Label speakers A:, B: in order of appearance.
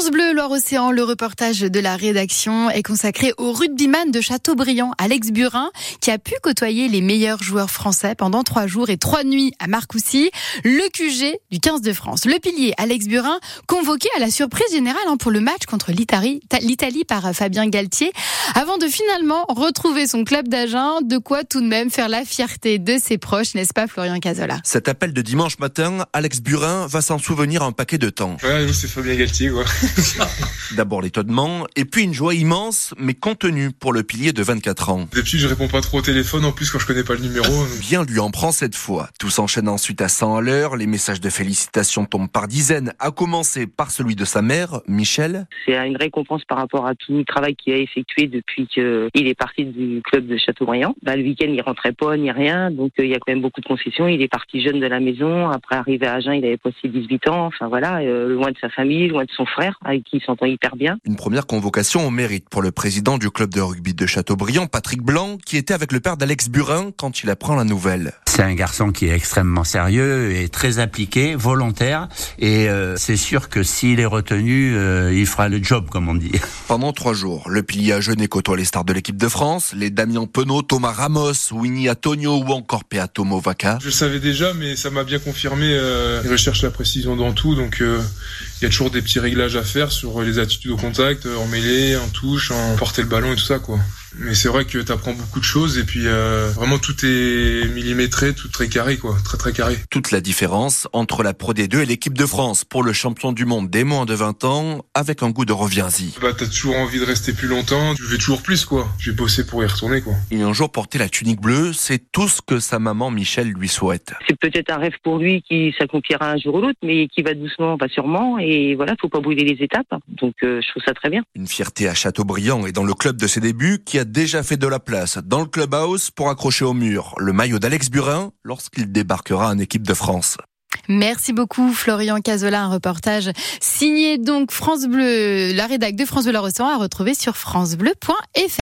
A: France Bleu Loire-Océan, le reportage de la rédaction est consacré au rugbyman de Châteaubriand, Alex Burin, qui a pu côtoyer les meilleurs joueurs français pendant trois jours et trois nuits à Marcoussis, le QG du 15 de France. Le pilier Alex Burin, convoqué à la surprise générale hein, pour le match contre l'Italie par Fabien Galtier, avant de finalement retrouver son club d'agent, de quoi tout de même faire la fierté de ses proches, n'est-ce pas Florian Cazola?
B: Cet appel de dimanche matin, Alex Burin va s'en souvenir un paquet de temps.
C: Ouais, c'est Fabien Galtier, quoi.
B: D'abord l'étonnement, et puis une joie immense, mais contenue pour le pilier de 24 ans.
C: Depuis, je réponds pas trop au téléphone, en plus quand je connais pas le numéro.
B: Bien lui en prend cette fois. Tout s'enchaîne ensuite à 100 à l'heure, les messages de félicitations tombent par dizaines, à commencer par celui de sa mère, Michel.
D: C'est une récompense par rapport à tout le travail qu'il a effectué depuis qu'il est parti du club de Châteaubriand. Bah, le week-end, il rentrait pas, ni rien, donc euh, il y a quand même beaucoup de concessions. Il est parti jeune de la maison, après arrivé à Agen, il avait passé 18 ans, enfin voilà, euh, loin de sa famille, loin de son frère, avec qui il s'entend hyper bien.
B: Une première convocation au mérite pour le président du club de rugby de Châteaubriand, Patrick Blanc, qui était avec le père d'Alex Burin quand il apprend la nouvelle.
E: C'est un garçon qui est extrêmement sérieux et très appliqué, volontaire, et euh, c'est sûr que s'il est retenu, euh, il fera le job, comme on dit.
B: Pendant trois jours, le pilier a jeûné côtoie les stars de l'équipe de France, les Damien Penaud, Thomas Ramos, Winnie Antonio ou encore Peato Movaca.
C: Je le savais déjà, mais ça m'a bien confirmé. Euh, il recherche la précision dans tout, donc il y a toujours des petits réglages à faire sur les attitudes au contact, en mêlée, en touche, en porter le ballon et tout ça, quoi. Mais c'est vrai que tu apprends beaucoup de choses et puis euh, vraiment tout est millimétré, tout très carré quoi, très très carré.
B: Toute la différence entre la Pro D2 et l'équipe de France pour le champion du monde des moins de 20 ans avec un goût de reviens-y.
C: Bah t'as toujours envie de rester plus longtemps, tu veux toujours plus quoi. Je vais bosser pour y retourner quoi.
B: Et un jour porter la tunique bleue, c'est tout ce que sa maman Michel lui souhaite.
D: C'est peut-être un rêve pour lui qui s'accomplira un jour ou l'autre, mais qui va doucement, pas sûrement. Et voilà, faut pas brûler les étapes. Donc euh, je trouve ça très bien.
B: Une fierté à Châteaubriand et dans le club de ses débuts qui a déjà fait de la place dans le clubhouse pour accrocher au mur le maillot d'Alex Burin lorsqu'il débarquera en équipe de France.
A: Merci beaucoup Florian Cazola, un reportage signé donc France Bleu, la rédac de France Bleu la à retrouver sur francebleu.fr.